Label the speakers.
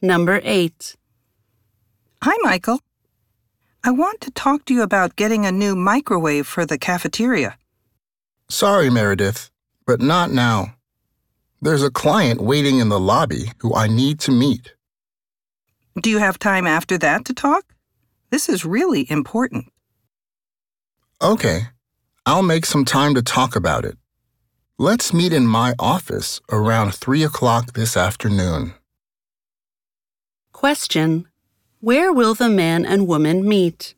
Speaker 1: Number 8.
Speaker 2: Hi, Michael. I want to talk to you about getting a new microwave for the cafeteria.
Speaker 3: Sorry, Meredith, but not now. There's a client waiting in the lobby who I need to meet.
Speaker 2: Do you have time after that to talk? This is really important.
Speaker 3: Okay, I'll make some time to talk about it. Let's meet in my office around 3 o'clock this afternoon.
Speaker 1: Question. Where will the man and woman meet?